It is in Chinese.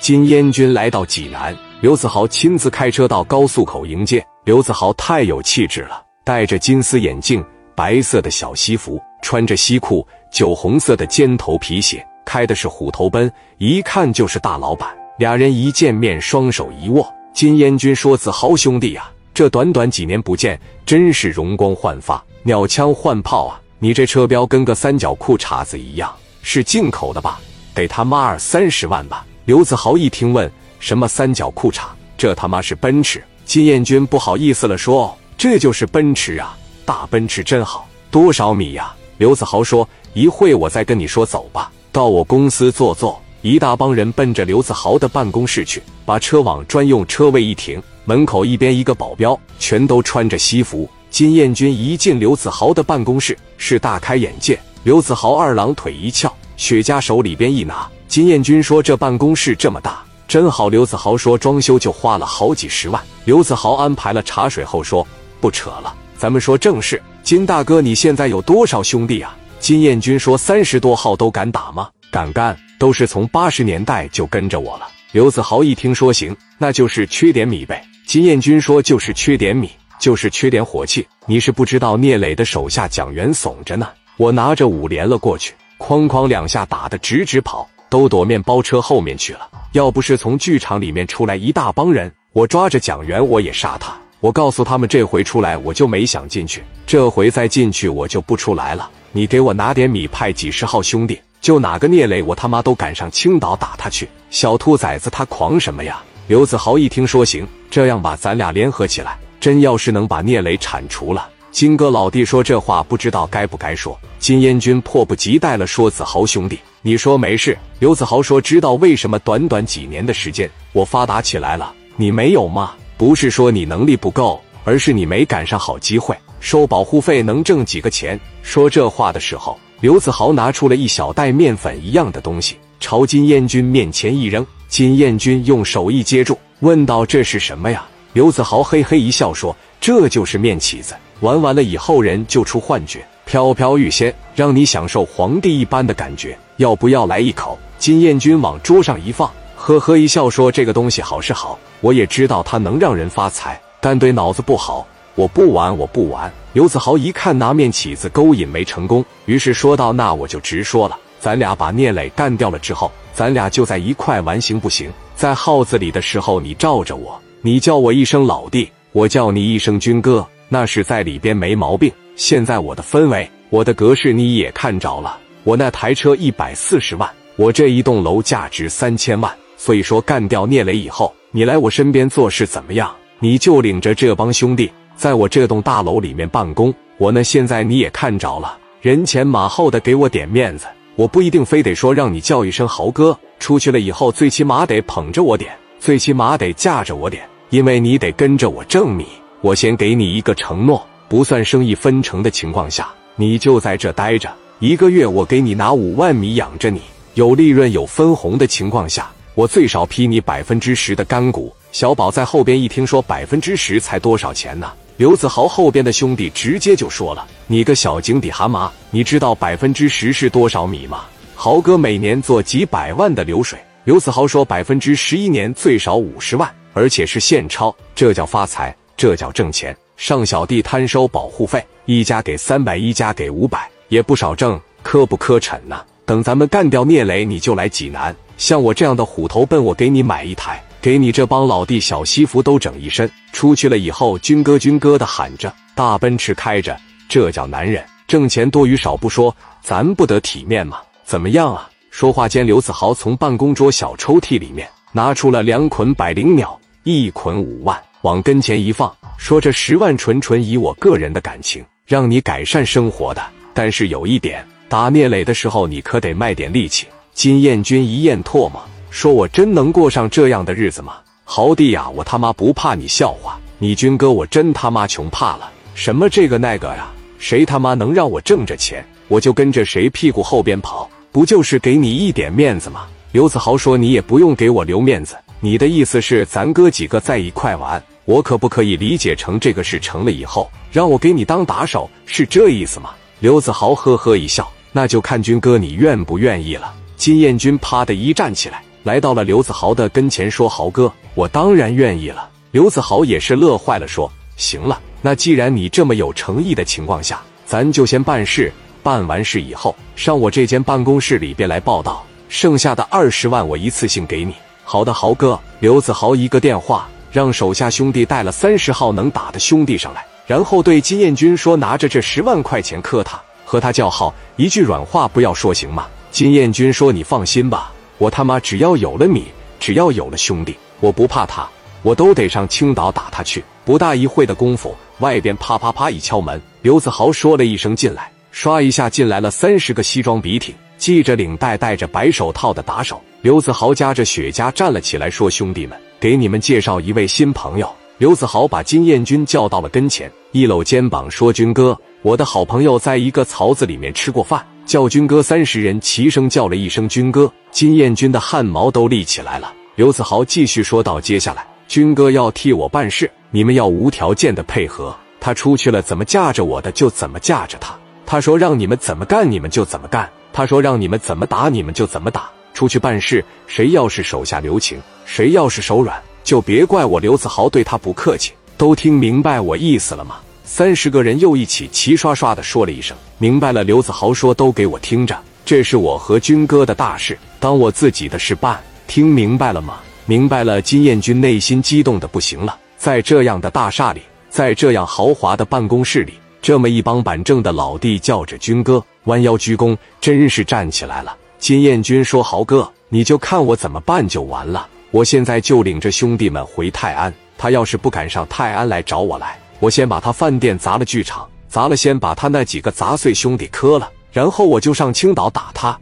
金燕军来到济南，刘子豪亲自开车到高速口迎接。刘子豪太有气质了，戴着金丝眼镜，白色的小西服，穿着西裤，酒红色的尖头皮鞋，开的是虎头奔，一看就是大老板。俩人一见面，双手一握。金燕军说：“子豪兄弟啊，这短短几年不见，真是容光焕发，鸟枪换炮啊！你这车标跟个三角裤衩子一样，是进口的吧？得他妈二三十万吧？”刘子豪一听，问：“什么三角裤衩？这他妈是奔驰？”金燕军不好意思了，说：“这就是奔驰啊，大奔驰真好。多少米呀？”刘子豪说：“一会我再跟你说，走吧，到我公司坐坐。”一大帮人奔着刘子豪的办公室去，把车往专用车位一停，门口一边一个保镖，全都穿着西服。金燕军一进刘子豪的办公室，是大开眼界。刘子豪二郎腿一翘，雪茄手里边一拿。金燕军说：“这办公室这么大，真好。”刘子豪说：“装修就花了好几十万。”刘子豪安排了茶水后说：“不扯了，咱们说正事。金大哥，你现在有多少兄弟啊？”金燕军说：“三十多号都敢打吗？敢干。”都是从八十年代就跟着我了。刘子豪一听说行，那就是缺点米呗。金燕军说就是缺点米，就是缺点火气。你是不知道聂磊的手下蒋元怂着呢，我拿着五连了过去，哐哐两下打的直直跑，都躲面包车后面去了。要不是从剧场里面出来一大帮人，我抓着蒋元我也杀他。我告诉他们，这回出来我就没想进去，这回再进去我就不出来了。你给我拿点米，派几十号兄弟。就哪个聂磊，我他妈都赶上青岛打他去！小兔崽子，他狂什么呀？刘子豪一听说行，这样吧，咱俩联合起来，真要是能把聂磊铲除了，金哥老弟说这话不知道该不该说。金燕军迫不及待了，说：“子豪兄弟，你说没事。”刘子豪说：“知道为什么短短几年的时间我发达起来了？你没有吗？不是说你能力不够，而是你没赶上好机会，收保护费能挣几个钱。”说这话的时候。刘子豪拿出了一小袋面粉一样的东西，朝金燕军面前一扔。金燕军用手一接住，问道：“这是什么呀？”刘子豪嘿嘿一笑说：“这就是面起子，玩完了以后人就出幻觉，飘飘欲仙，让你享受皇帝一般的感觉。要不要来一口？”金燕军往桌上一放，呵呵一笑说：“这个东西好是好，我也知道它能让人发财，但对脑子不好。”我不玩，我不玩。刘子豪一看拿面起子勾引没成功，于是说道：“那我就直说了，咱俩把聂磊干掉了之后，咱俩就在一块玩，行不行？在号子里的时候，你罩着我，你叫我一声老弟，我叫你一声军哥，那是在里边没毛病。现在我的氛围，我的格式你也看着了，我那台车一百四十万，我这一栋楼价值三千万。所以说，干掉聂磊以后，你来我身边做事怎么样？你就领着这帮兄弟。”在我这栋大楼里面办公，我呢现在你也看着了，人前马后的给我点面子，我不一定非得说让你叫一声豪哥，出去了以后最起码得捧着我点，最起码得架着我点，因为你得跟着我挣米。我先给你一个承诺，不算生意分成的情况下，你就在这待着，一个月我给你拿五万米养着你，有利润有分红的情况下，我最少批你百分之十的干股。小宝在后边一听说百分之十才多少钱呢？刘子豪后边的兄弟直接就说了：“你个小井底蛤蟆，你知道百分之十是多少米吗？豪哥每年做几百万的流水。”刘子豪说：“百分之十一年最少五十万，而且是现钞，这叫发财，这叫挣钱。上小弟摊收保护费，一家给三百，一家给五百，也不少挣，磕不磕碜呢？等咱们干掉聂磊，你就来济南，像我这样的虎头奔，我给你买一台。”给你这帮老弟小西服都整一身，出去了以后，军哥军哥的喊着，大奔驰开着，这叫男人。挣钱多与少不说，咱不得体面吗？怎么样啊？说话间，刘子豪从办公桌小抽屉里面拿出了两捆百灵鸟，一捆五万，往跟前一放，说：“这十万纯纯以我个人的感情，让你改善生活的。但是有一点，打聂磊的时候，你可得卖点力气。”金燕军一咽唾沫。说我真能过上这样的日子吗？豪弟呀，我他妈不怕你笑话，你军哥我真他妈穷怕了。什么这个那个呀？谁他妈能让我挣着钱，我就跟着谁屁股后边跑，不就是给你一点面子吗？刘子豪说你也不用给我留面子，你的意思是咱哥几个在一块玩，我可不可以理解成这个事成了以后，让我给你当打手，是这意思吗？刘子豪呵呵一笑，那就看军哥你愿不愿意了。金燕军啪的一站起来。来到了刘子豪的跟前，说：“豪哥，我当然愿意了。”刘子豪也是乐坏了，说：“行了，那既然你这么有诚意的情况下，咱就先办事。办完事以后，上我这间办公室里边来报道。剩下的二十万，我一次性给你。”好的，豪哥。刘子豪一个电话，让手下兄弟带了三十号能打的兄弟上来，然后对金彦军说：“拿着这十万块钱磕他，和他叫号，一句软话不要说，行吗？”金彦军说：“你放心吧，我他妈只要有了你，只要有了兄弟，我不怕他，我都得上青岛打他去。”不大一会的功夫，外边啪啪啪一敲门，刘子豪说了一声“进来”，唰一下进来了三十个西装笔挺。系着领带、戴着白手套的打手刘子豪夹着雪茄站了起来，说：“兄弟们，给你们介绍一位新朋友。”刘子豪把金彦军叫到了跟前，一搂肩膀说：“军哥，我的好朋友在一个槽子里面吃过饭，叫军哥。”三十人齐声叫了一声“军哥”，金彦军的汗毛都立起来了。刘子豪继续说道：“接下来，军哥要替我办事，你们要无条件的配合。他出去了，怎么架着我的就怎么架着他。他说让你们怎么干，你们就怎么干。”他说：“让你们怎么打，你们就怎么打。出去办事，谁要是手下留情，谁要是手软，就别怪我刘子豪对他不客气。都听明白我意思了吗？”三十个人又一起齐刷刷的说了一声：“明白了。”刘子豪说：“都给我听着，这是我和军哥的大事，当我自己的事办。听明白了吗？”明白了。金彦军内心激动的不行了，在这样的大厦里，在这样豪华的办公室里。这么一帮板正的老弟叫着军哥，弯腰鞠躬，真是站起来了。金彦君说：“豪哥，你就看我怎么办就完了。我现在就领着兄弟们回泰安。他要是不敢上泰安来找我来，我先把他饭店砸了，剧场砸了，先把他那几个杂碎兄弟磕了，然后我就上青岛打他。